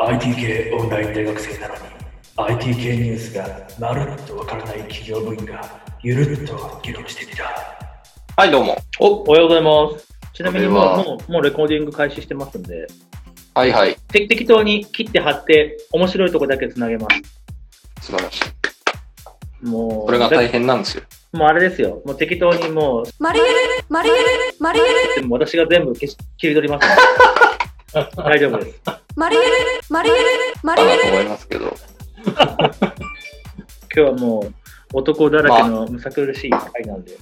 IT 系オンライン大学生なのに IT 系ニュースがまるっとわからない企業部員がゆるっと議論してみた。はい、どうも。お、おはようございます。ちなみにもう、もう、もうレコーディング開始してますんで、はいはい。て適当に切って貼って、面白いとこだけつなげます。素晴らしい。もう、これが大変なんですよ。もうあれですよ。もう適当にもう、マリエル、マリエル、マリエル、でも私が全部消し切り取ります。大丈夫です。マリエル、マリエル、マリエル。かなと思いますけど。今日はもう、男だらけのむさ苦しい回なんで。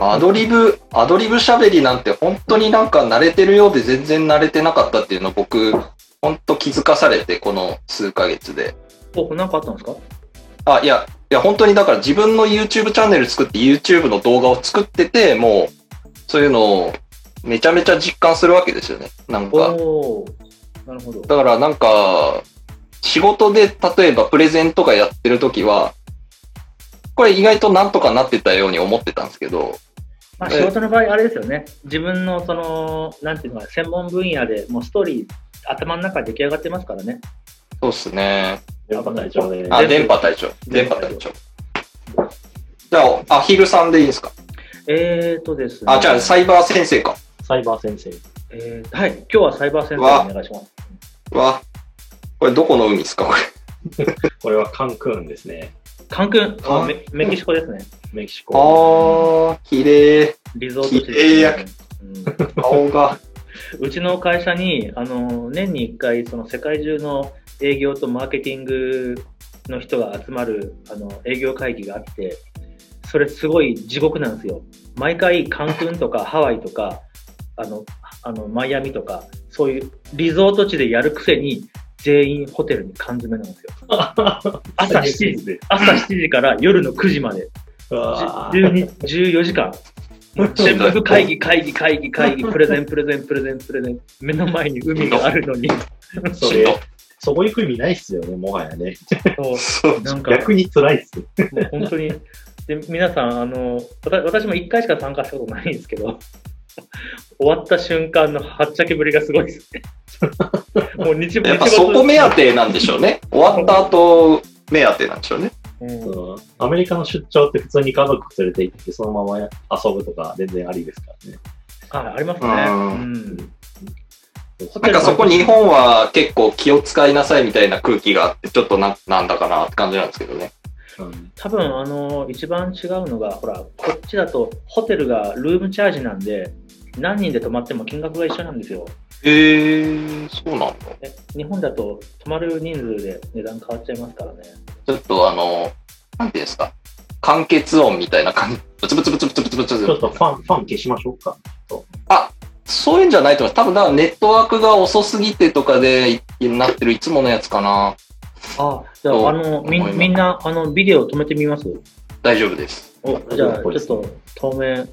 アドリブ、アドリブ喋りなんて本当になんか慣れてるようで全然慣れてなかったっていうのを僕、本当気づかされて、この数ヶ月で。お、なんかあったんですか？あ、いや、いや本当にだから自分の YouTube チャンネル作って YouTube の動画を作ってて、もう、そういうのをめちゃめちゃ実感するわけですよね。なんか。なるほど。だからなんか、仕事で例えばプレゼンとかやってるときは、これ意外となんとかなってたように思ってたんですけど、まあ、仕事の場合、あれですよね。自分の、その、なんていうのかな、専門分野でもうストーリー、頭の中で出来上がってますからね。そうっすね。電波隊長で。あ、電波隊長。電電波隊波隊長。じゃあ、アヒルさんでいいですか？えーとですね。あ、じゃあ、サイバー先生か。サイバー先生。えーはい、今日はサイバー先生お願いします。うわ、これどこの海ですか？これ。これはカンクンですね。カンクン、ああメメキシコですね。メキシコ。あー、綺麗。リゾート地綺麗やですね、顔が。うん。うちの会社に、あの、年に1回、その世界中の営業とマーケティングの人が集まる、あの、営業会議があって、それすごい地獄なんですよ。毎回、カンクンとかハワイとか、あの、あの、マイアミとか、そういうリゾート地でやるくせに、全員ホテルに缶詰なんですよ。朝7時、で。朝7時から夜の9時まで。うわー12 14時間。全部会議、会議、会議、会議、プレゼン、プレゼン、プレゼン、プレゼン。目の前に海があるのに。それ、そこ行く意味ないっすよね、もはやね。そうなんか、逆に辛いっす。もう本当に。で、皆さん、あの、私も1回しか参加したことないんですけど、終わった瞬間のはっちゃけぶりがすごいですね。もう日やっぱそこ目当てなんでしょうね。終わった後、目当てなんでしょうね。うんアメリカの出張って普通に家族連れて行って、そのまま遊ぶとか全然ありですからね。あ、ありますね。うんうん。なんかそこ日本は結構気を使いなさいみたいな空気があって、ちょっとななんだかなって感じなんですけどね。うん多分、あの、一番違うのが、ほら、こっちだとホテルがルームチャージなんで、何人で泊まっても金額が一緒なんですよ。へー、そうなんだ。え日本だと泊まる人数で値段変わっちゃいますからね。ちょっとあの、なんていうんですか。完結音みたいな感じ。ブツブツブツブツブツブツちょっとファン、ファン消しましょうか。そういうんじゃないと思います。多分だからネットワークが遅すぎてとかでなってるいつものやつかな。あ、じゃあ、あの、みみんな、あの、ビデオ止めてみます？大丈夫です。お、じゃあ、ちょっと、透明。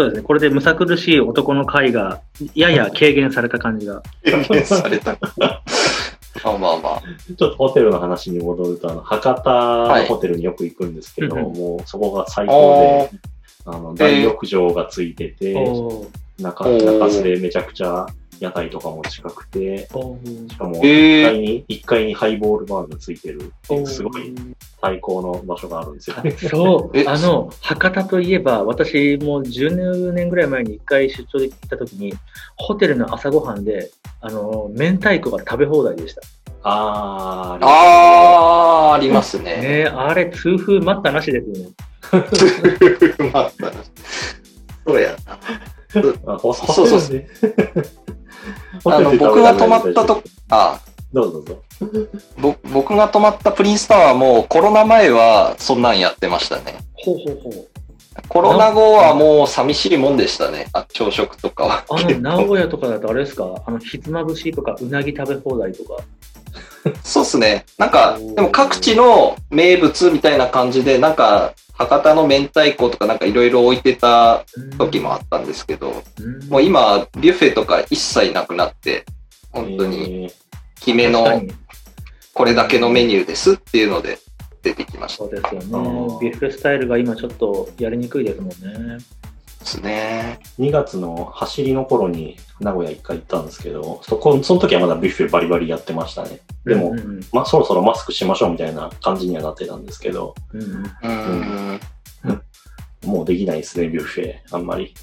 そうですね。これでむさ苦しい男の回が、やや軽減された感じが。軽減された。まあまあまあ。ちょっとホテルの話に戻ると、あの、博多のホテルによく行くんですけど、はいもうそこが最高で、あの、大浴場がついてて、中、中洲でめちゃくちゃ屋台とかも近くて、しかもへー1階に、一階にハイボールバーがついてるっていう、すごい最高の場所があるんですよね。そう え、あの、博多といえば、私もう10年ぐらい前に一回出張で行った時に、ホテルの朝ごはんで、あの、明太子が食べ放題でした。あー、あー、ありますね。ねえあれ、痛風待ったなしですよね。まあそうやな。あホそうそうホテルであの、僕が泊まったと、あどうぞどうぞ。ぼ僕が泊まったプリンスタワーもコロナ前はそんなんやってましたね。ほうほうほう。コロナ後はもう寂しいもんでしたね。あ朝食とかは。あの、名古屋とかだとあれですか？あの、ひつまぶしとか、うなぎ食べ放題とか。そうっすね。なんか、でも各地の名物みたいな感じで、なんか、博多の明太子とかなんかいろいろ置いてた時もあったんですけど、うんもう今、ビュッフェとか一切なくなって、本当に、えー決めのこれだけのメニューですっていうので出てきました。そうですよね。ビュッフェスタイルが今ちょっとやりにくいですもんね。ですね。2月の走りの頃に名古屋一回行ったんですけど、そこ、その時はまだビュッフェバリバリやってましたね。でもうんうんまあ、そろそろマスクしましょうみたいな感じにはなってたんですけど、うんうんうん。もうできないですね、ビュッフェ、あんまり。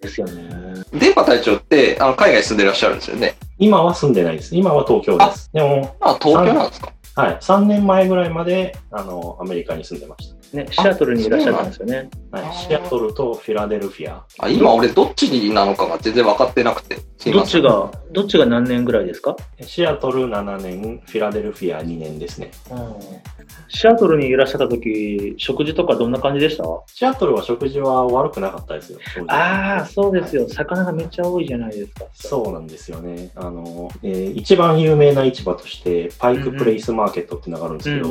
ですよね。電波隊長って、あの、海外に住んでらっしゃるんですよね？今は住んでないです。今は東京です。でも、あ、東京なんですか？はい、3年前ぐらいまで、あの、アメリカに住んでましね、シアトルにいらっしゃったんですよね。た。はい、シアトルとフィラデルフィア。あ、今俺どっちになのかが全然分かってなくて。どっちが、どっちが何年ぐらいですか？シアトル7年、フィラデルフィア2年ですね。シアトルにいらっしゃった時、食事とかどんな感じでした？シアトルは食事は悪くなかったですよ。ああ、そうですよ。魚がめっちゃ多いじゃないですか。そうなんですよね。あの、えー一番有名な市場として、パイクプレイスマーケットっていうのがあるんですけど。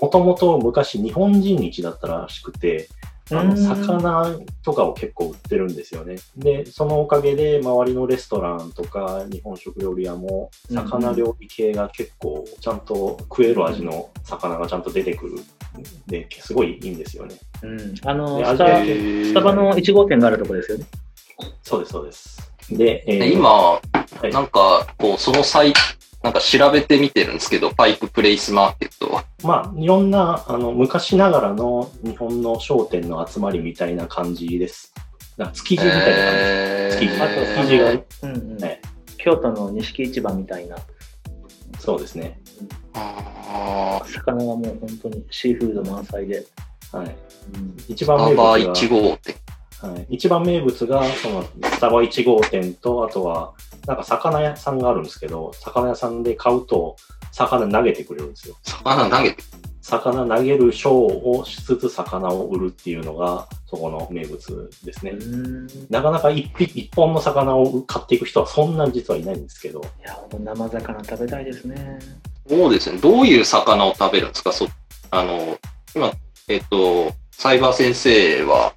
もともと昔日本人市だったらしくて、あの、うん魚とかを結構売ってるんですよね。で、そのおかげで周りのレストランとか日本食料理屋も魚料理系が結構ちゃんと食える味の魚がちゃんと出てくるんで、すごいいいんですよね。うん、あのでスタ、スタバの1号店があるとこですよね。そうです、そうです。で、えー今、はいなんか、こう、そのサイなんか調べてみてるんですけど、パイププレイスマーケットは。まあ、いろんな、あの、昔ながらの日本の商店の集まりみたいな感じです。築地みたいな感じ。え築地あと、築地がうんうんはい京都の錦市場みたいな、そうですね。あー魚がもう本当にシーフード満載で。はい。うん一スタバ番名物が、1号店。はい、一番名物が、その、スタバ1号店と、あとは、なんか魚屋さんがあるんですけど、魚屋さんで買うと、魚投げてくれるんですよ。魚投げて？魚投げるショーをしつつ魚を売るっていうのが、そこの名物ですね。うんなかなか一匹一本の魚を買っていく人はそんなに実はいないんですけど、いや、もう生魚食べたいですね。そうですね。どういう魚を食べるんですか？そあの、今、えっと、サイバー先生は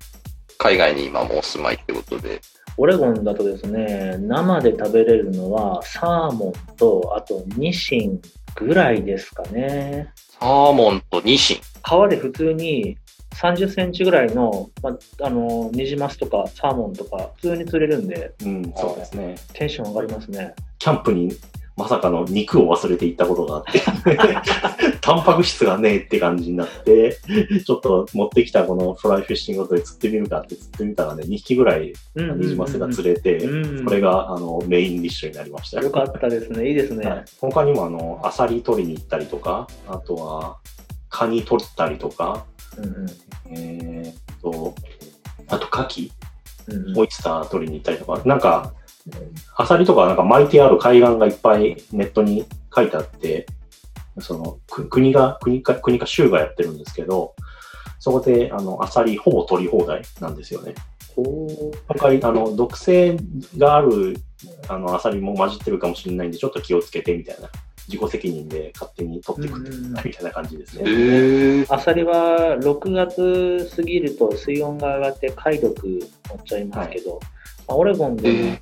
海外に今もお住まいってことで、オレゴンだとですね、生で食べれるのはサーモンと、あとニシンぐらいですかね。サーモンとニシン。川で普通に30センチぐらいの、まあ、あの、ニジマスとかサーモンとか普通に釣れるんで、うん、そうですね。テンション上がりますね。キャンプにまさかの肉を忘れていったことがあって、タンパク質がねえって感じになって、ちょっと持ってきたこのフライフィッシングで釣ってみるかって釣ってみたらね、2匹ぐらいニジマスが釣れて、うんこれがあのメインディッシュになりましたよ。かったですね。いいですね。はい、他にもあの、アサリ取りに行ったりとか、あとは、カニ取ったりとか、うんうん。えーっと、あと、カキ、うんうん。オイスター取りに行ったりとか、なんか、アサリとかなんか巻いてある海岸がいっぱいネットに書いてあって、その、く国が、国か、国か州がやってるんですけど、そこで、あの、アサリほぼ取り放題なんですよね。おー今回、あの、毒性がある、あの、アサリも混じってるかもしれないんで、ちょっと気をつけて、みたいな。自己責任で勝手に取ってくってうんうんみたいな感じですへね。ー。アサリは6月過ぎると水温が上がって貝毒持っちゃいますけど、まあオレゴンで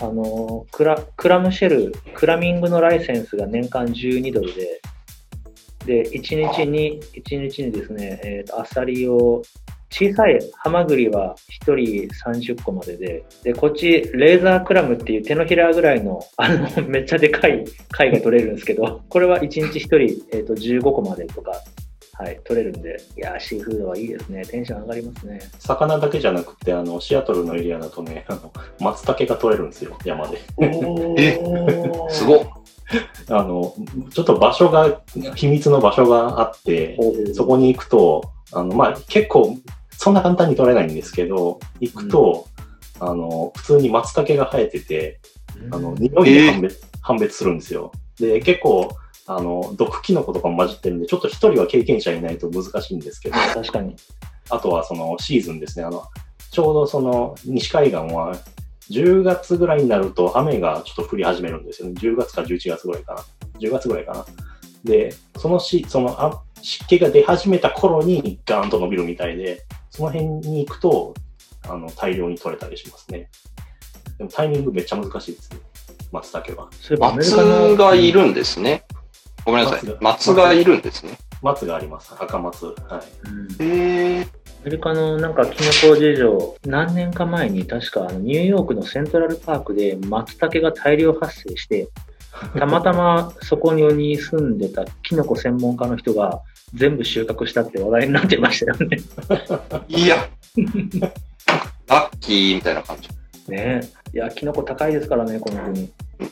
あのクラクラムシェル、クラミングのライセンスが年間12ドルで、で、1日に、一日にですね、えーとアサリを、小さいハマグリは1人30個までで、で、こっち、レーザークラムっていう手のひらぐらいの、あの、めっちゃでかい貝が取れるんですけど、これは1日1人、えーと15個までとか、はい、取れるんで、いやー、シーフードはいいですね。テンション上がりますね。魚だけじゃなくて、あの、シアトルのエリアだとね、あの、松茸が取れるんですよ、山で。えすごっ。あの、ちょっと場所が、秘密の場所があって、そこに行くと、あの、まあ、結構、そんな簡単に取れないんですけど、行くと、あの、普通に松茸が生えてて、あの、匂いで判別,、判別するんですよ。で、結構、あの、毒キノコとかも混じってるんで、ちょっと一人は経験者いないと難しいんですけど、確かに。あとはそのシーズンですね。あの、ちょうどその西海岸は10月ぐらいになると雨がちょっと降り始めるんですよね。10月か11月ぐらいかな。10月ぐらいかな。で、そのし、そのあ湿気が出始めた頃にガーンと伸びるみたいで、その辺に行くと、あの、大量に取れたりしますね。でもタイミングめっちゃ難しいですね。松茸は。そういえばアメリ松がいるんですね。ごめんなさい松が。松がいるんですね。松があります。赤松。はい。うんへえ。アメリカのなんかキノコ事情、何年か前に確かあのニューヨークのセントラルパークで松茸が大量発生して、たまたまそこに住んでたキノコ専門家の人が全部収穫したって話題になってましたよね。いや。ラッキーみたいな感じ。ねいや、キノコ高いですからね、この国。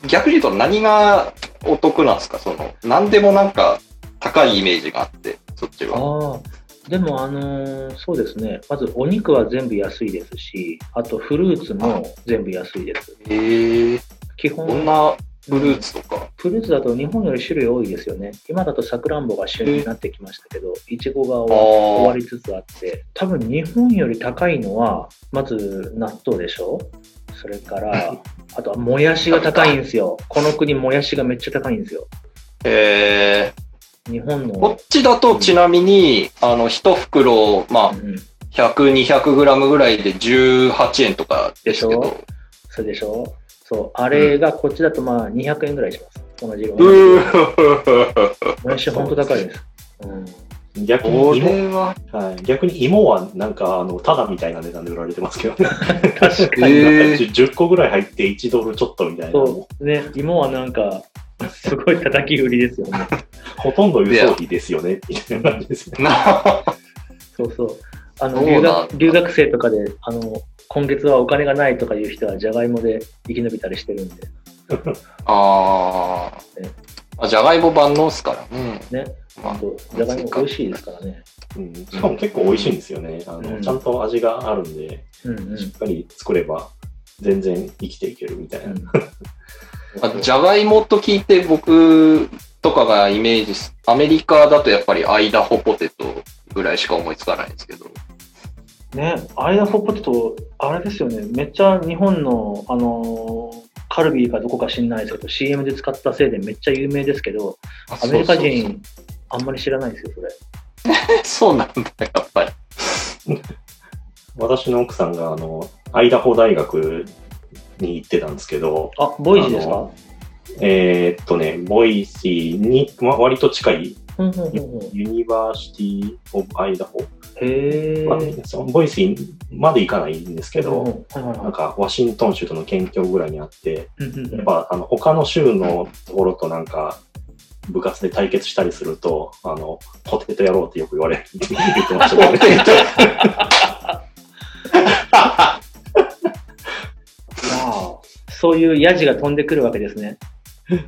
逆に言うと何がお得なんですか？その、何でもなんか高いイメージがあって、そっちは。でもあのーそうですね。まずお肉は全部安いですし、あとフルーツも全部安いです。へえ。基本どんなフルーツとか？フルーツだと日本より種類多いですよね。今だとさくらんぼが旬になってきましたけど、いちごが終わりつつあって、多分日本より高いのは、まず納豆でしょ？それから、あとはもやしが高いんですよ。この国もやしがめっちゃ高いんですよ。あ。へえ。日本このっ。ちだとちなみに、あの、一袋、まあう、ん、100、200グラムぐらいで18円とかですけでど。それでしょ？そう。あれがこっちだとまあ200円ぐらいします。同じ色。うー もやし本当高いです。うん逆こに芋、れは、はい、逆に芋はなんか、あの、ただみたいな値段で売られてますけどね。確かに。へー 10, 個ぐらい入って1ドルちょっとみたいな。そう。ね、芋はなんか、すごい叩き売りですよね。ほとんど輸送費ですよね、みたいな感じですね。なそうそう。あの、留学、留学生とかで、あの、今月はお金がないとかいう人は、じゃがいもで生き延びたりしてるんで、ああ。じゃがいも万能っすからね。ね。じゃがいも美味しいですからね。うん、しかも結構美味しいんですよね。あの、うんちゃんと味があるんで、うんうん。しっかり作れば全然生きていけるみたいな。あじゃがいもと聞いて僕とかがイメージす、アメリカだとやっぱりアイダホポテトぐらいしか思いつかないんですけど。ね、アイダホポテト、あれですよね、めっちゃ日本の、あのーカルビーかどこか知んないですけど、CM で使ったせいでめっちゃ有名ですけど、アメリカそうそう人、あんまり知らないですよ、それ。そうなんだ、やっぱり。私の奥さんが、あの、アイダホ大学に行ってたんですけど、あ、ボイシーですか？えーっとね、ボイシーに、ま、割と近いうんうんうんうんUniversity of Idaho、へえ。まあそのボイシーまで行かないんですけど、うんうんはいはいはいなんかワシントン州との県境ぐらいにあって、うんうんうんやっぱあの他の州のところとなんか部活で対決したりすると、あの、ポテト野郎ってよく言われるって言ってましたね。ああそういうヤジが飛んでくるわけですね。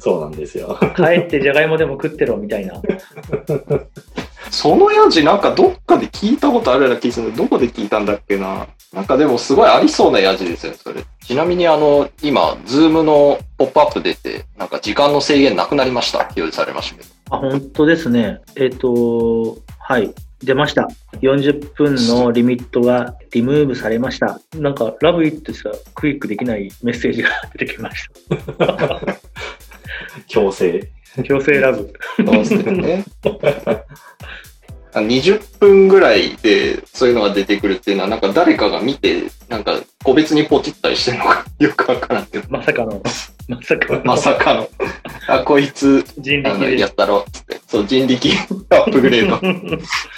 そうなんですよ。帰ってじゃがいもでも食ってろみたいな。そのヤジなんかどっかで聞いたことあるような気がするどこで聞いたんだっけな。なんかでもすごいありそうなヤジですよね、それ。ちなみにあの、今、ズームのポップアップ出て、なんか時間の制限なくなりました表示されましたけど。あ、本当ですね。えっ、と、はい。出ました。40分のリミットがリムーブされました。なんか、 Love it しかクリックできないメッセージが出てきました。強制。強制ラブ。そうですよね。あ20分ぐらいでそういうのが出てくるっていうのは、なんか誰かが見て、なんか個別にポチったりしてるのか よくわからんけど、まさかの、まさかの、まさかの、あ、こいつ、人力で。やったろ、つって。そう、人力 アップグレード。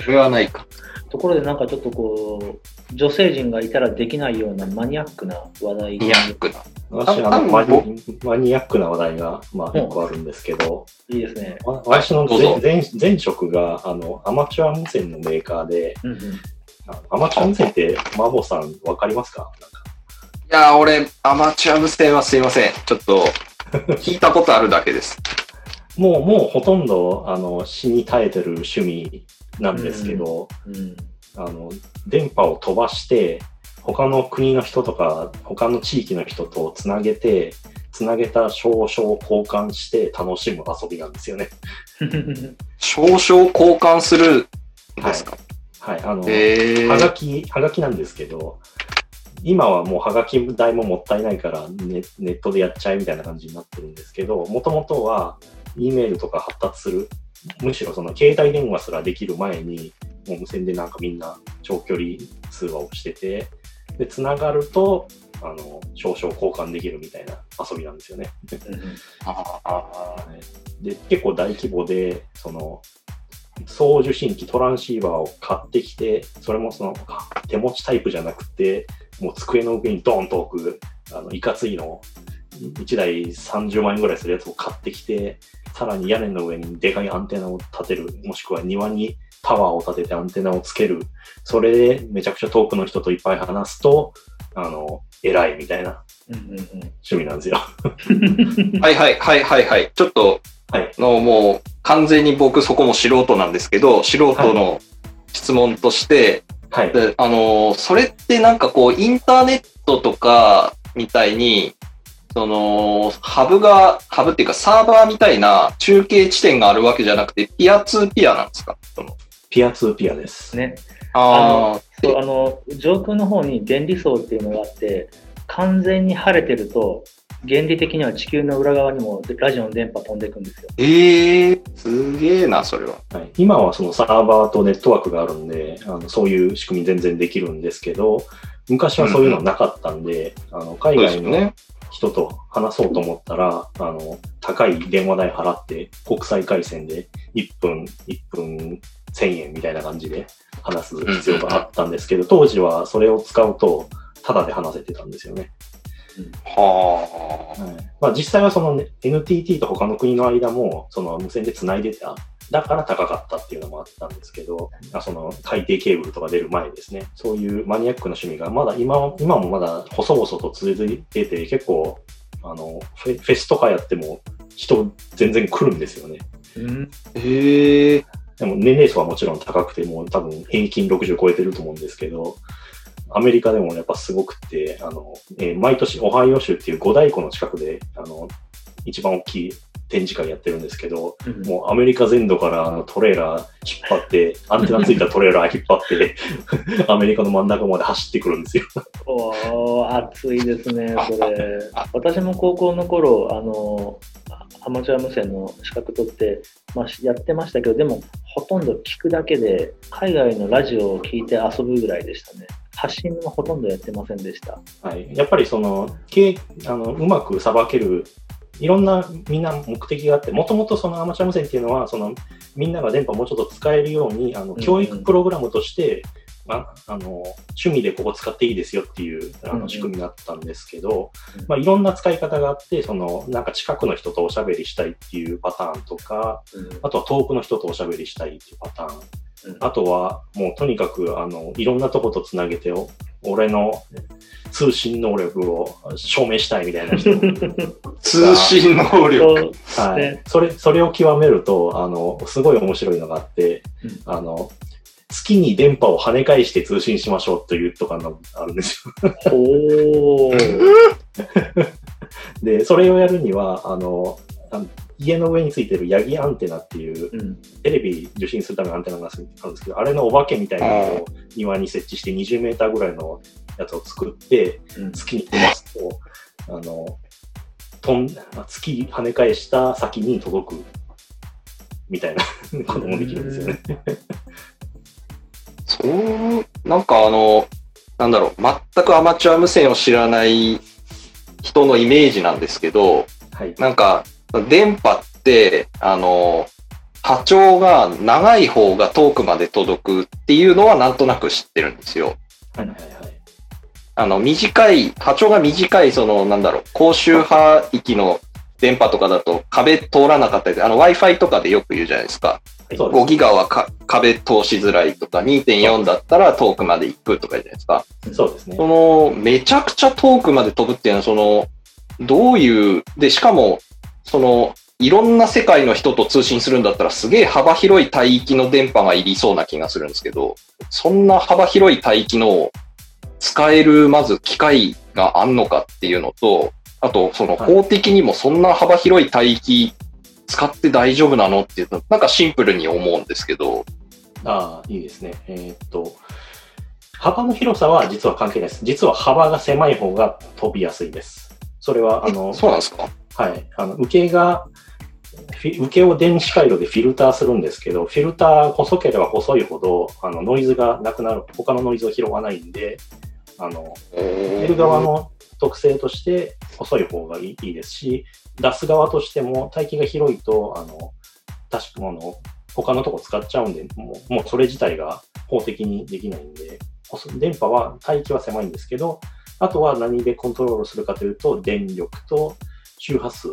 それはないか。ところでなんかちょっとこう、女性陣がいたらできないようなマニアックな話題マニアックな。私、のマニ、マニアックな話題が、まあ、一個あるんですけど、いいですね。わ私の前前前職が、あの、アマチュア無線のメーカーで、うんうん。アマチュア無線って、マボさんわかりますか？いやー、俺、アマチュア無線はすいません。ちょっと、聞いたことあるだけです。もう、もうほとんど、あの、死に絶えてる趣味なんですけど、うん。あの、電波を飛ばして、他の国の人とか、他の地域の人とつなげて、つなげた証書を交換して楽しむ遊びなんですよね。少々交換するんですか、はい。あの、へはがー。き、はがきなんですけど、今はもうはがき代ももったいないからネネットでやっちゃえみたいな感じになってるんですけど、もともとは E メールとか発達する、むしろその携帯電話すらできる前に、もう無線でなんかみんな長距離通話をしてて、で、つながると、あの、少々交換できるみたいな遊びなんですよね。で、結構大規模で、その、送受信機トランシーバーを買ってきて、それもその手持ちタイプじゃなくて、もう机の上にドーンと置く、あの、いかついの、1台30万円ぐらいするやつを買ってきて、さらに屋根の上にでかいアンテナを立てる、もしくは庭にタワーを立ててアンテナをつける。それでめちゃくちゃ遠くの人といっぱい話すと、あの、偉いみたいな趣味なんですよ。はいはいはいはいはい。ちょっと、はいのもう完全に僕そこも素人なんですけど、素人の質問として、はい。であのーそれってなんかこう、インターネットとかみたいに、その、ハブが、ハブっていうかサーバーみたいな中継地点があるわけじゃなくて、ピアツーピアなんですか？そのピアツーピアです。ね。あそう、あの、上空の方に電離層っていうのがあって、完全に晴れてると、原理的には地球の裏側にもラジオの電波飛んでいくんですよ。ええー、すげえな、それは。はい、今はそのサーバーとネットワークがあるんで、あのそういう仕組み全然できるんですけど、昔はそういうのなかったんで、あの海外の。人と話そうと思ったら、あの、高い電話代払って、国際回線で1分、1分1000円みたいな感じで話す必要があったんですけど、当時はそれを使うと、タダで話せてたんですよね。はあ。はいまあ、実際はその、ね、NTT と他の国の間もその無線で繋いでた。だから高かったっていうのもあったんですけど、あその海底ケーブルとか出る前ですね。そういうマニアックな趣味がまだ今今もまだ細々と続いてて結構あのフェスとかやっても人全然来るんですよね。うん。ええー。でも年齢層はもちろん高くてもう多分平均60超えてると思うんですけど、アメリカでもやっぱすごくて、あの、えー毎年オハイオ州っていう五大湖の近くで、あの、一番大きい展示会やってるんですけど、うんもうアメリカ全土からあのトレーラー引っ張って、アンテナついたトレーラー引っ張って、アメリカの真ん中まで走ってくるんですよ。おー、熱いですね、それあ。私も高校の頃、あの、アマチュア無線の資格取って、まあ、やってましたけど、でも、ほとんど聞くだけで、海外のラジオを聞いて遊ぶぐらいでしたね。発信もほとんどやってませんでした。はい。やっぱりその、けあのうまくさばける、いろんなみんな目的があって、もともとそのアマチュア無線っていうのは、そのみんなが電波もうちょっと使えるように、あのん教育プログラムとして、まあ、あの趣味でここ使っていいですよっていうあうんうんの仕組みになったんですけど、うんまあ、いろんな使い方があって、そのなんか近くの人とおしゃべりしたいっていうパターンとか、あとは遠くの人とおしゃべりしたいっていうパターン。うんあとは、もうとにかく、あの、いろんなとことつなげて、お俺の通信能力を証明したいみたいな人。通信能力。はいね。それ、それを極めると、あの、すごい面白いのがあって、うんあの、月に電波を跳ね返して通信しましょうというとかのあるんですよ。おー。で、それをやるには、あの、家の上についてるヤギアンテナっていううん。テレビ受信するためのアンテナがあるんですけど、あれのお化けみたいなのを庭に設置して20メーターぐらいのやつを作って、うん月に飛ばすと、あの、飛んあ月跳ね返した先に届くみたいなこともできるんですよね。そう、なんかあの、なんだろう、全くアマチュア無線を知らない人のイメージなんですけど、はい。なんか、電波って、あの、波長が長い方が遠くまで届くっていうのはなんとなく知ってるんですよ。はいはいはい。あの、短い、波長が短い、その、なんだろう、高周波域の電波とかだと壁通らなかったり、あの、Wi-Fi とかでよく言うじゃないですか。そうです5ギガはか壁通しづらいとか、2.4だったら遠くまで行くとかじゃないですか。そうですね。その、めちゃくちゃ遠くまで飛ぶっていうのは、その、どういう、で、しかも、その、いろんな世界の人と通信するんだったら、すげえ幅広い帯域の電波がいりそうな気がするんですけど、そんな幅広い帯域の使える、まず機械があんのかっていうのと、あと、そのはい法的にもそんな幅広い帯域使って大丈夫なの？っていうと、なんかシンプルに思うんですけど、ああ、いいですね。えーっと、幅の広さは実は関係ないです。実は幅が狭い方が飛びやすいです。それは、あの、そうなんですか？はい。あの、受けが、受けを電子回路でフィルターするんですけど、フィルター細ければ細いほど、あの、ノイズがなくなる、他のノイズを拾わないんで、あの、出る側の特性として細い方がいいいいですし、出す側としても帯域が広いと、あの、確かあの、他のとこ使っちゃうんで、もうもうそれ自体が法的にできないんで、電波は帯域は狭いんですけど、あとは何でコントロールするかというと、電力と周波数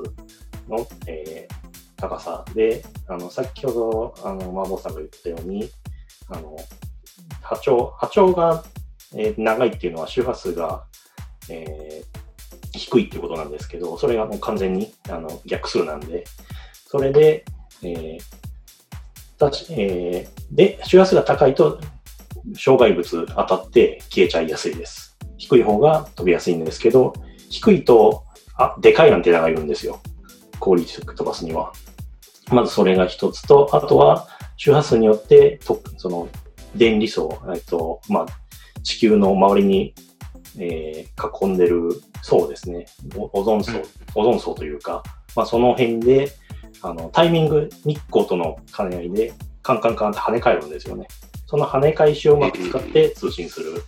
の、えー高さで、あの、先ほど、あの、マーボーさんが言ったように、あの、波長、波長が、えー長いっていうのは周波数が、えー低いってことなんですけど、それがもう完全にあの逆数なんで、それで、えーたしえーで、周波数が高いと障害物当たって消えちゃいやすいです。低い方が飛びやすいんですけど、低いと、あ、でかいアンテナがいるんですよ。効率よく飛ばすには。まずそれが一つと、あとは周波数によって、とその電離層、えっと、まあ、地球の周りに、えー囲んでる層ですね。オオゾン層、オゾン層というか、まあ、その辺で、あの、タイミング、日光との兼ね合いで、カンカンカンって跳ね返るんですよね。その跳ね返しをうまく使って通信する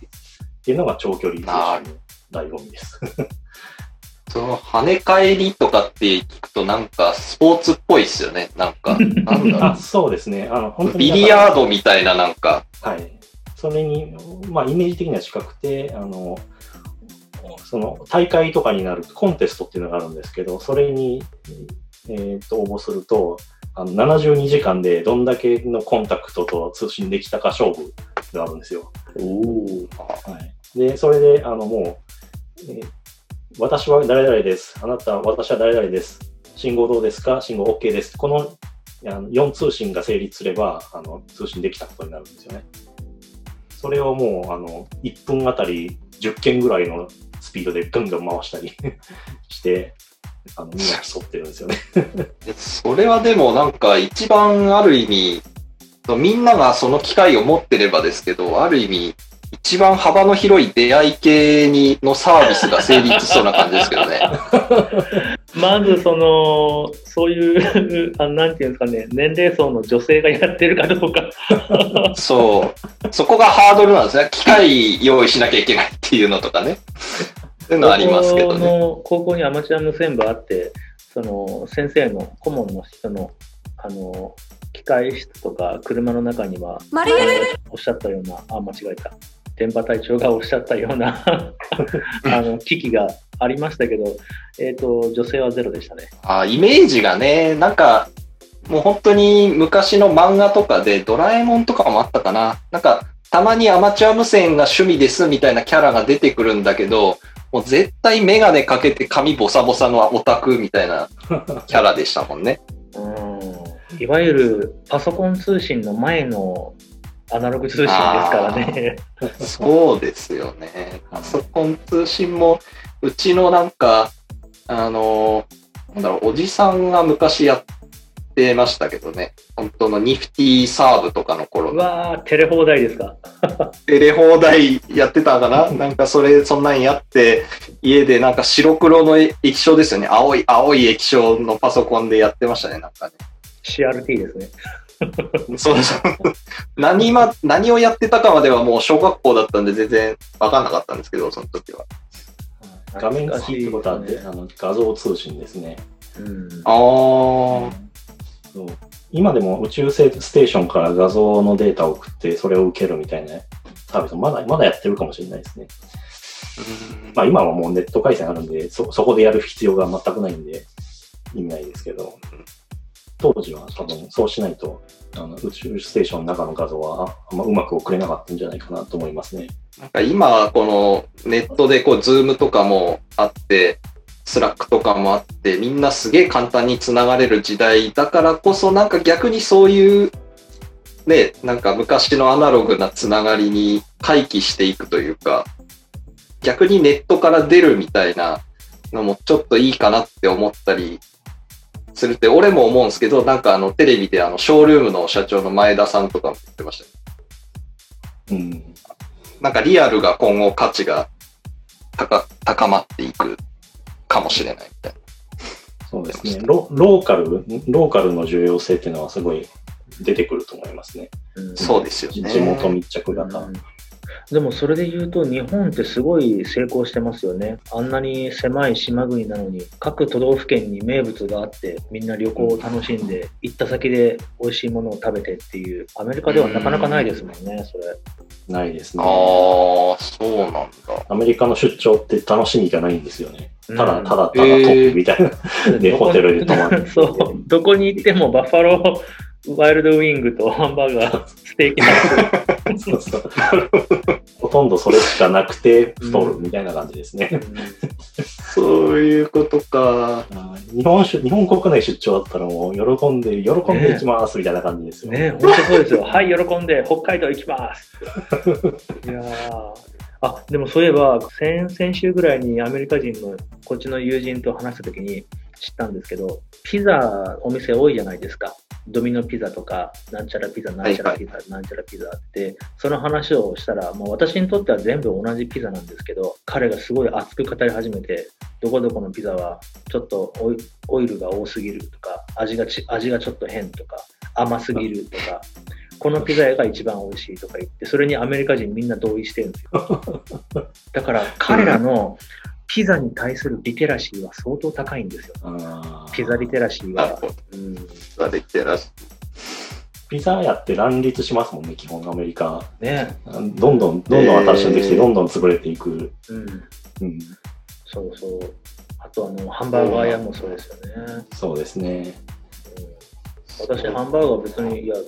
っていうのが長距離通信の醍醐味です。その跳ね返りとかって聞くとなんかスポーツっぽいっすよね。なんか、なんだ そうですね。あの、本う。当にビリヤードみたいななんか、はい。それに、まあ、イメージ的には近くて、あの、その大会とかになるとコンテストっていうのがあるんですけど、それに、えーと応募すると、あの72時間でどんだけのコンタクトと通信できたか勝負があるんですよ。はい、で、それで、あの、もう、えー私は誰々です。あなた、私は誰々です。信号どうですか？信号 OK です。この4通信が成立すれば、あの、通信できたことになるんですよね。それをもう、あの、1分あたり10件ぐらいのスピードでガンガン回したり して、あの、みんな競ってるんですよね。でそれはでもなんか一番ある意味、みんながその機会を持ってればですけど、ある意味、一番幅の広い出会い系にのサービスが成立しそうな感じですけどね。まず、その、そういう、あなんていうんですかね、年齢層の女性がやってるかどうか。そう。そこがハードルなんですね。機械用意しなきゃいけないっていうのとかね。そういうのありますけどね。高校の高校にアマチュア無線部あって、その先生の顧問の人のあの機械室とか車の中には、おっしゃったような、あ、間違えた。電波隊長がおっしゃったような あの機器がありましたけど、えっ、と、女性はゼロでしたね。あイメージがね、なんか、もう本当に昔の漫画とかでドラえもんとかもあったかな。なんか、たまにアマチュア無線が趣味ですみたいなキャラが出てくるんだけど、もう絶対メガネかけて髪ボサボサのオタクみたいな キャラでしたもんね。うん。いわゆるパソコン通信の前のアナログ通信ですからね。そうですよね。パソコン通信も、うちのなんか、あの、なんだろう、おじさんが昔やってましたけどね。本当のニフティサーブとかの頃うのわー、テレ放題ですか。テレ放題やってたかななんかそれ、そんなんやって、家でなんか白黒の液晶ですよね。青い、青い液晶のパソコンでやってましたね、なんか CRT ですね。ね。そうそう。何ま、何をやってたかまではもう小学校だったんで全然わかんなかったんですけど、その時は。画面付きってことは、ね、あの画像通信ですね。うん。あー。そう今でも宇宙ステーションから画像のデータを送って、それを受けるみたいなサービスまだ、まだやってるかもしれないですね。まあ今はもうネット回線あるんで、そ、そこでやる必要が全くないんで、意味ないですけど、当時は多分そうしないと、あの宇宙ステーションの中の画像はあんまうまく送れなかったんじゃないかなと思いますね。なんか今、このネットでこう、ズームとかもあって、スラックとかもあって、みんなすげえ簡単につながれる時代だからこそ、なんか逆にそういう、ね、なんか昔のアナログなつながりに回帰していくというか、逆にネットから出るみたいなのもちょっといいかなって思ったりするって、俺も思うんですけど、なんかあのテレビであのショールームの社長の前田さんとかも言ってましたようん。なんかリアルが今後価値が高高まっていくかもしれないみたいな。そうですね。ロローカル、ローカルの重要性っていうのはすごい出てくると思いますね。うんそうですよ地ね。地元密着型。うんでもそれで言うと、日本ってすごい成功してますよね。あんなに狭い島国なのに、各都道府県に名物があって、みんな旅行を楽しんで、行った先で美味しいものを食べてっていう、アメリカではなかなかないですもんね、それ。ないですあね。あ、そうなんだ。アメリカの出張って楽しみじゃないんですよね。ただ、うんただ、ただトップみたいな。で、ホテルで泊まって。そう、どこに行ってもバッファローワイルドウィングとハンバーガー、ステーキハウスそうそうほとんどそれしかなくて太るみたいな感じですね。そういうことか。日本出日本国内出張だったらもう喜んで、喜んでいきますみたいな感じですよ。ね、本当そうですよ。はい、喜んで北海道行きます。いやーあ、でもそういえば、先々週ぐらいにアメリカ人のこっちの友人と話した時に知ったんですけど、ピザお店多いじゃないですか。ドミノピザとか、なんちゃらピザ、なんちゃらピザ、なんちゃらピザって、その話をしたら、もう私にとっては全部同じピザなんですけど、彼がすごい熱く語り始めて、どこどこのピザはちょっとオイオイルが多すぎるとか、味がち味がちょっと変とか、甘すぎるとか、このピザ屋が一番美味しいとか言って、それにアメリカ人みんな同意してるんですよ。だから彼らのピザに対するリテラシーは相当高いんですよ。ピザリテラシーが。なるほど。うん、されてらっしピザ屋って乱立しますもんね、基本アメリカ。ねあどんどん、どんどん新しいのできて、えーどんどん潰れていく。うん、うん、そうそう。あとあの、ハンバーガー屋もそうですよね。そうですね。うん私、ハンバーガー別に、いや、うん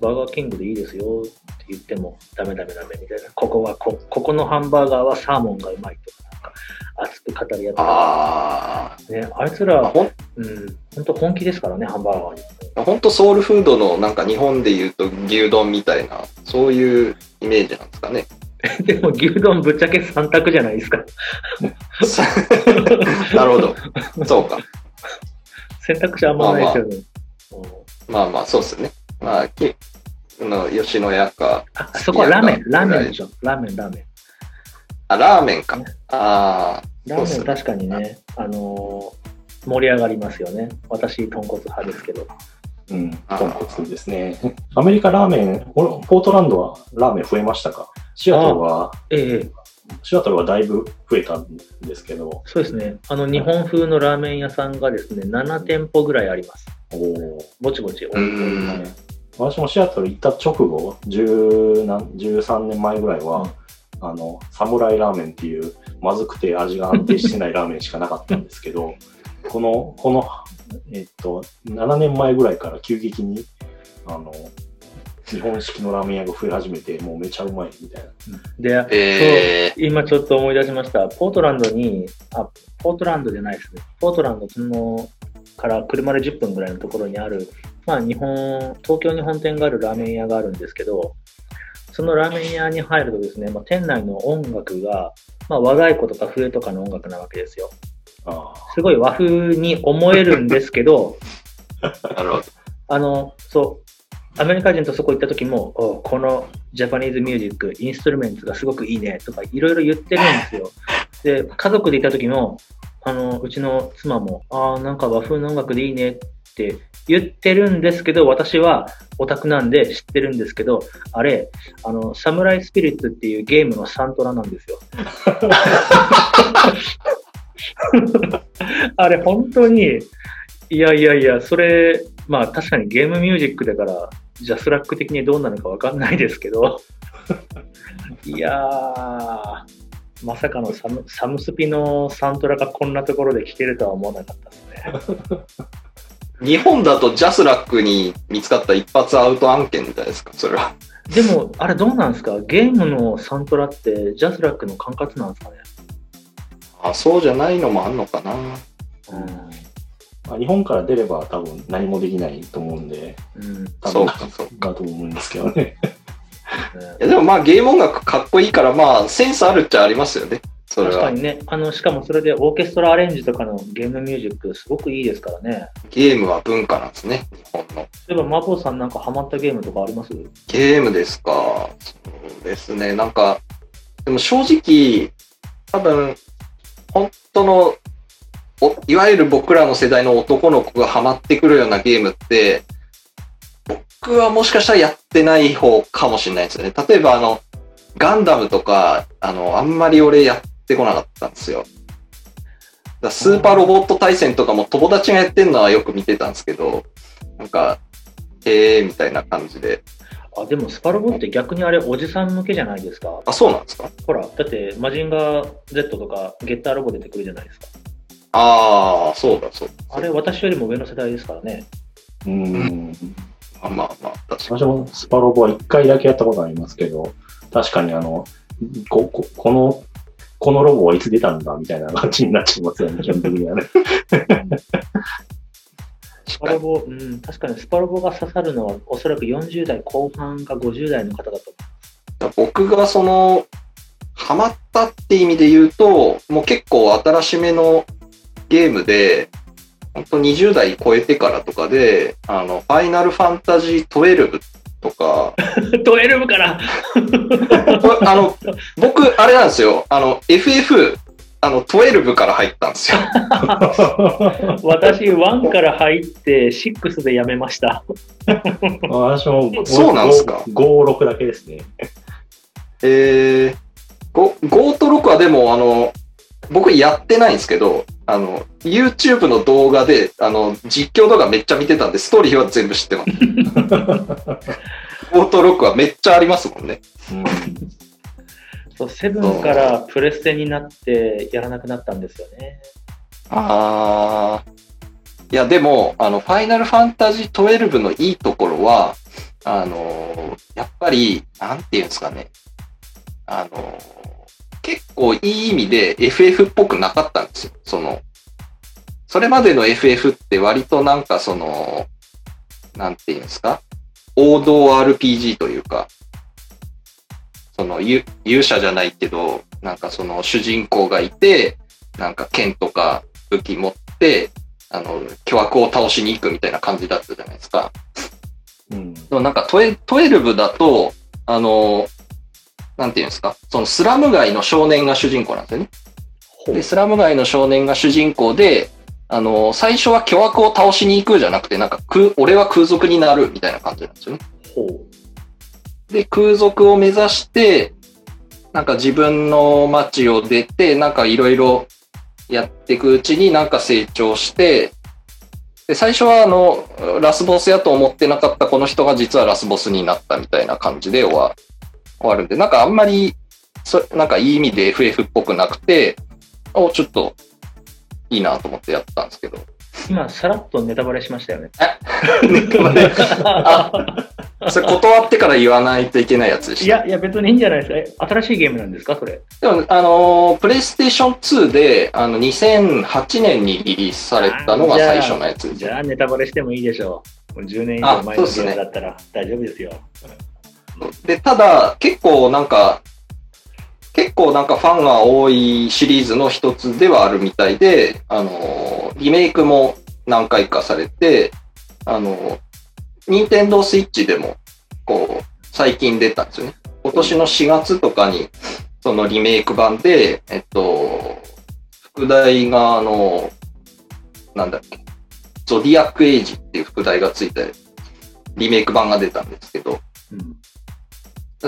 バーガーキングでいいですよって言っても、ダメダメダメみたいな。ここはこ、ここのハンバーガーはサーモンがうまいとか、熱く語り合ってあね、あいつあ。ら、ほんうん、本当本気ですからね、ハンバーガーに。本当ソウルフードのなんか日本で言うと牛丼みたいな、そういうイメージなんですかね。でも牛丼ぶっちゃけ3択じゃないですか。なるほど。そうか。選択肢あんまないですよね。うんまあまあ、そうですね。まあ、きの吉野家か。あ、そこはラーメン、ラーメンでしょ。ラーメン、ラーメン。あ、ラーメンか。ああ、ラーメン確かにね、あのー盛り上がりますよね。私、豚骨派ですけど。うん、あ豚骨ですね。アメリカラーメン、おポートランドはラーメン増えましたか？シアトルは、ええ、シアトルはだいぶ増えたんですけど、そうですね。あの、日本風のラーメン屋さんがですね、7店舗ぐらいあります。おーぼちぼち。うん私もシアトル行った直後、10何13年前ぐらいは、あの、サムライラーメンっていう、まずくて味が安定してないラーメンしかなかったんですけど、この、この、えっと、7年前ぐらいから急激に、あの、日本式のラーメン屋が増え始めて、もうめちゃうまいみたいな。で、えそう、今ちょっと思い出しました。ポートランドに、あ、ポートランドじゃないですね。ポートランドそのから車で10分ぐらいのところにある、まあ日本、東京に本店があるラーメン屋があるんですけど、そのラーメン屋に入るとですね、まあ、店内の音楽が、まあ和太鼓とか笛とかの音楽なわけですよ。あすごい和風に思えるんですけど、ー、なるほど。あの、そう、アメリカ人とそこ行った時も、おこのジャパニーズミュージック、インストゥルメンツがすごくいいねとかいろいろ言ってるんですよ。で、家族で行った時も、あの、うちの妻も、ああ、なんか和風の音楽でいいねってって言ってるんですけど、私はオタクなんで知ってるんですけど、あれ、あの、サムライスピリッツっていうゲームのサントラなんですよ。あれ、本当に、いやいやいや、それ、まあ確かにゲームミュージックだから、ジャスラック的にどうなのかわかんないですけど、いやー、まさかのサムサムスピのサントラがこんなところで聴けるとは思わなかったですね。日本だとジャスラックに見つかったら一発アウト案件みたいですか、それは。でも、あれどうなんですか？ゲームのサントラってジャスラックの管轄なんですかね？あ、そうじゃないのもあんのかな。うん。まあ、日本から出れば多分何もできないと思うんで、うん。多分そうか、と思うんですけどね。いやでもまあゲーム音楽かっこいいからまあセンスあるっちゃありますよね。確かにね、あの、しかもそれでオーケストラアレンジとかのゲームミュージックすごくいいですからね。ゲームは文化なんですね、日本の。例えば、マボさんなんかハマったゲームとかあります？ゲームですか。そうですね。なんか、でも正直、多分、本当の、おいわゆる僕らの世代の男の子がハマってくるようなゲームって、僕はもしかしたらやってない方かもしれないですよね。例えばあの、ガンダムとか、あの、あんまり俺やってこなかったんですよ。だスーパーロボット対戦とかも友達がやってんのはよく見てたんですけど、なんか、えーみたいな感じで。あ、でもスパロボって逆にあれおじさん向けじゃないですか？あ、そうなんですか？ほら、だってマジンガー Z とかゲッターロボ出てくるじゃないですか。ああ、そうだ、そうだ。あれ私よりも上の世代ですからね。うん。あまあまあ、確かに。私もスパロボは一回だけやったことありますけど、確かにあの、こここの、このロボはいつ出たんだみたいな感じになっちゃいますよね、基本的にはね。スパロボ、うん、確かにスパロボが刺さるのはおそらく40代後半か50代の方だと僕がその、ハマったって意味で言うと、もう結構新しめのゲームで、本当20代超えてからとかで、あの、ファイナルファンタジー12とか、思う。12からあの、僕、あれなんですよ、あの、FF、あの、12から入ったんですよ。私1から入って6でやめました。私も5そうなんすか ?5、6だけですね。えー、5, 5と6はでも、あの、僕やってないんですけど、あの、YouTube の動画で、あの、実況動画めっちゃ見てたんで、ストーリーは全部知ってます。5と6はめっちゃありますもんね。うんそう7からプレステになってやらなくなったんですよね。あー。いや、でも、あの、ファイナルファンタジー12のいいところは、あのやっぱり、なんていうんですかね。あの結構いい意味で FF っぽくなかったんですよ。その、それまでの FF って割となんかその、なんていうんですか？王道 RPG というか、その勇勇者じゃないけど、なんかその主人公がいて、なんか剣とか武器持って、あの、巨悪を倒しに行くみたいな感じだったじゃないですか。うんでもなんかトエ12だと、あの、なんていうんですか？そのスラム街の少年が主人公なんですよね。で、スラム街の少年が主人公で、あの、最初は巨悪を倒しに行くじゃなくて、なんか空、俺は空賊になるみたいな感じなんですよね。ほで、空賊を目指して、なんか自分の街を出て、なんかいろいろやっていくうちになんか成長して、で、最初はあの、ラスボスやと思ってなかったこの人が実はラスボスになったみたいな感じで終わ終わるんで、なんかあんまり、そなんかいい意味で FF っぽくなくて、お、ちょっといいなと思ってやったんですけど。う今、さらっとネタバレしましたよね。あ、それ断ってから言わないといけないやつでした。いや、いや、別にいいんじゃないですか。え新しいゲームなんですか、それ。でも、あのープレイステーション2で、あの、2008年にリリースされたのが最初のやつですじゃあ、ネタバレしてもいいでしょう。もう10年以上前のゲームだったら大丈夫ですよ。で、ただ、結構なんか、結構なんかファンが多いシリーズの一つではあるみたいで、あのリメイクも何回かされて、あの、任天堂スイッチでも、こう、最近出たんですよね。今年の4月とかに、そのリメイク版で、えっと、副題が、あの、なんだっけ、ゾディアックエイジっていう副題がついたリメイク版が出たんですけど、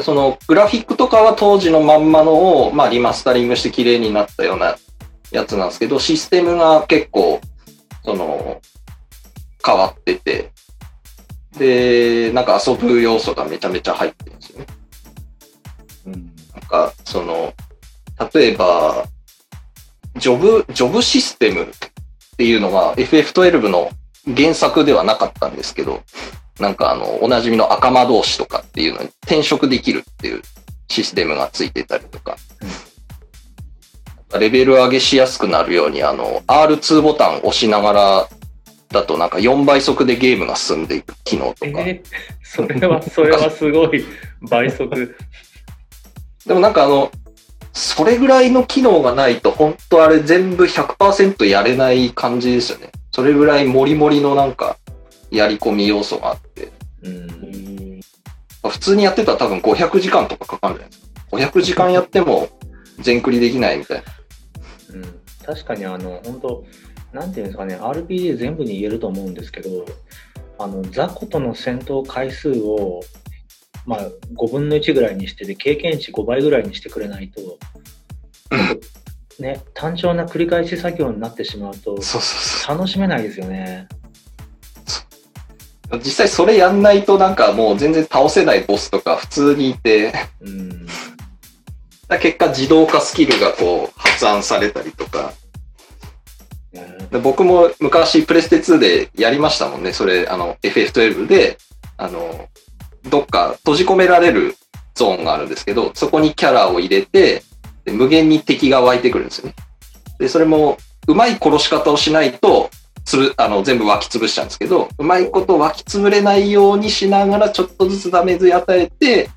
そのグラフィックとかは当時のまんまのを、まあ、リマスタリングして綺麗になったようなやつなんですけど、システムが結構、その、変わってて、で、なんか遊ぶ要素がめちゃめちゃ入ってるんですよね。うんなんか、その、例えば、ジョブ、ジョブシステムっていうのが FF12 の原作ではなかったんですけど、なんかあの、おなじみの赤魔同士とかっていうのに転職できるっていうシステムがついてたりとか、レベル上げしやすくなるように、あの、R2 ボタン押しながらだとなんか4倍速でゲームが進んでいく機能とか、えーそれは、それはすごい倍速。でもなんかあの、それぐらいの機能がないと、本当あれ全部100%やれない感じですよね。それぐらいモリモリのなんか、やり込み要素があって。うん。普通にやってたら多分500時間とかかかるんじゃないですか。500時間やっても全クリできないみたいな。うん、確かにあの、本当なんていうんですかね、RPG 全部に言えると思うんですけど、あの、雑魚との戦闘回数をまあ、5分の1ぐらいにしてで、経験値5倍ぐらいにしてくれないと、ね、単調な繰り返し作業になってしまうと、楽しめないですよね。う。実際それやんないとなんかもう全然倒せないボスとか普通にいて、うん。だ結果自動化スキルがこう発案されたりとか。ねで僕も昔プレステ2でやりましたもんね。それ、あの、FF12 で、あの、どっか閉じ込められるゾーンがあるんですけど、そこにキャラを入れて、で無限に敵が湧いてくるんですよね。で、それも、うまい殺し方をしないと、つぶ、あの、全部湧き潰しちゃうんですけど、うまいこと湧き潰れないようにしながら、ちょっとずつダメージ与えて、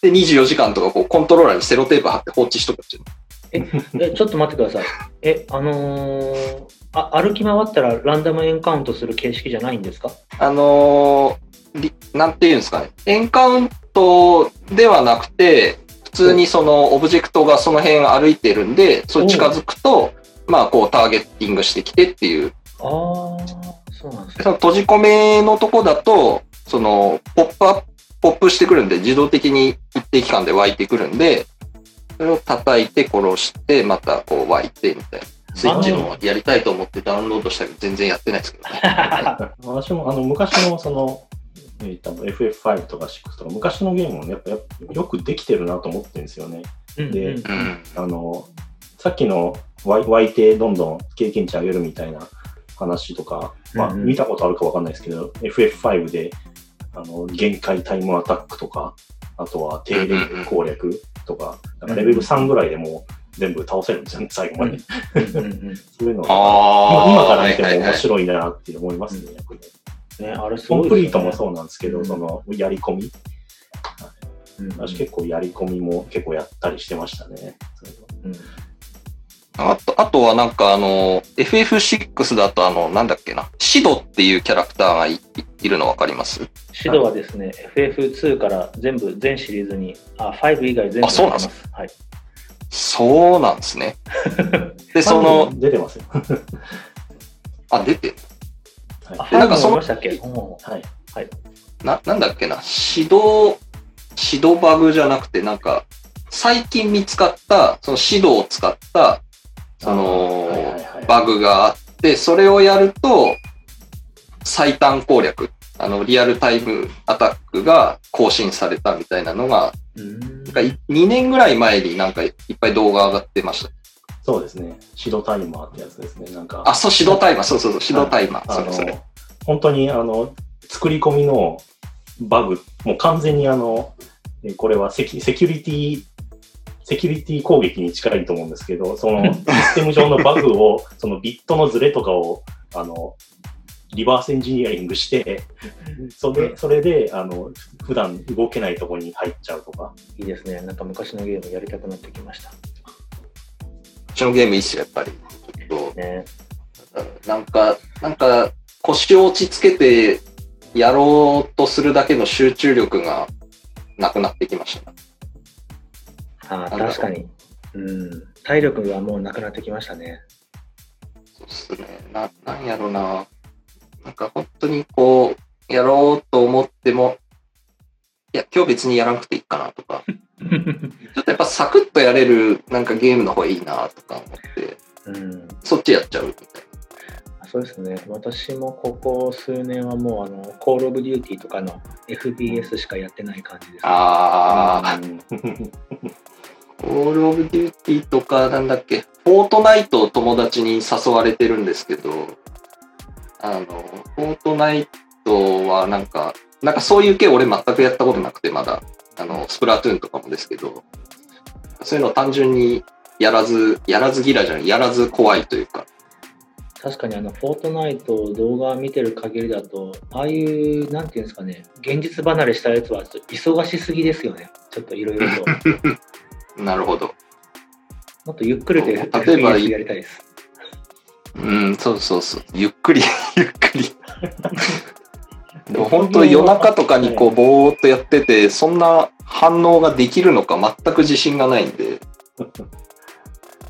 で、24時間とかこう、コントローラーにセロテープ貼って放置しとくっていう。え、ちょっと待ってください。え、あのーあ、歩き回ったらランダムエンカウントする形式じゃないんですか？あのーりなんていうんですかね。エンカウントではなくて、普通にそのオブジェクトがその辺歩いてるんで、それ近づくと、まあこうターゲッティングしてきてっていう。ああ、そうなんですね。その閉じ込めのとこだと、そのポップアップ、ポップしてくるんで、自動的に一定期間で湧いてくるんで、それを叩いて殺して、またこう湧いてみたいな。スイッチのやりたいと思ってダウンロードしたけど全然やってないですけどね。私もあの昔のその、えー、多分 FF5 とか6とか昔のゲームもねやっぱよくできてるなと思ってるんですよね。うんうんでうん。あの、さっきの湧い湧いてどんどん経験値上げるみたいな話とか、まあうん。うん見たことあるかわかんないですけど、FF5 であの限界タイムアタックとか、あとは低レベル攻略とか、なんかレベル3ぐらいでもう全部倒せるんですよね、最後まで。うんうんうん そういうのがああ。今から見ても面白いなって思いますね、やっぱりね、あれすコンプリートもそうなんですけど、うん。そのやり込み、うんうん。私結構やり込みも結構やったりしてましたね。うんあと、あとはなんかあの、FF6 だとあの、なんだっけな、シドっていうキャラクターがいいいるのわかります？シドはですね、FF2 から全部、全シリーズに、あ、5以外全部あそうなんです？はい。そうなんですね。で、その、出てますよ。あ、出て、あ、でなんか5そのもいはい。な、なんだっけな、指導、指導バグじゃなくて、なんか、最近見つかった、その指導を使った、その、はいはいはいバグがあって、それをやると、最短攻略、あの、リアルタイムアタックが更新されたみたいなのが、うんなんかい2年ぐらい前になんかいっぱい動画上がってました。そうですね。指導タイマーってやつですね。なんか、あ、そう、指導タイマー、そうそうそう、指導タイマー、あそれそれ。の、本当にあの、作り込みのバグ、もう完全にあの、えこれはセキセキュリティ、セキュリティ攻撃に近いと思うんですけど、そのシステム上のバグを、そのビットのズレとかを、あの、リバースエンジニアリングして、それそれで、あの、普段動けないところに入っちゃうとか。いいですね。なんか昔のゲームやりたくなってきました。うちのゲームいいっすよ、やっぱり。ちょっね。と、なんか、なんか、腰を落ち着けてやろうとするだけの集中力がなくなってきました。あ確かに。うん。体力がもうなくなってきましたね。そうっすね。な、なんやろな。なんか本当にこう、やろうと思っても、いや、今日別にやらなくていいかなとか、ちょっとやっぱサクッとやれるなんかゲームの方がいいなとか思って、うん。そっちやっちゃうみたいそうですね。私もここ数年はもう、あの、コールオブデューティーとかの FPS しかやってない感じです。な。あー、うんコールオブデューティーとかなんだっけ、フォートナイトを友達に誘われてるんですけど、あの、フォートナイトはなんか、なんかそういう系俺全くやったことなくてまだ、あの、スプラトゥーンとかもですけど、そういうの単純にやらず、やらず嫌いじゃない、やらず怖いというか、確かにあの、フォートナイト動画見てる限りだと、ああいう、なんていうんですかね、現実離れしたやつはちょっと忙しすぎですよね。ちょっといろいろと。なるほど。もっとゆっくりで例えばやりたいです。うん、そうそうそう。ゆっくり、ゆっくり。でも本当夜中とかにこうぼーっとやってて、そんな反応ができるのか全く自信がないんで。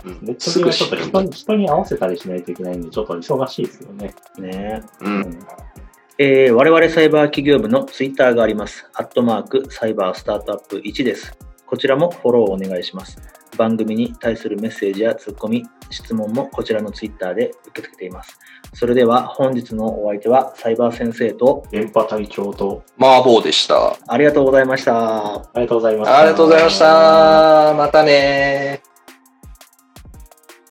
うんネットすぐではちょっと人に人に合わせたりしないといけないんで、ちょっと忙しいですよね。う。ねうんえー我々サイバー企業部のツイッターがあります。アットマークサイバースタートアップ1です。こちらもフォローお願いします。番組に対するメッセージやツッコミ、質問もこちらのツイッターで受け付けています。それでは本日のお相手はサイバー先生と電波隊長と、麻婆でした。ありがとうございました。ありがとうございました。ありがとうございました。またねー。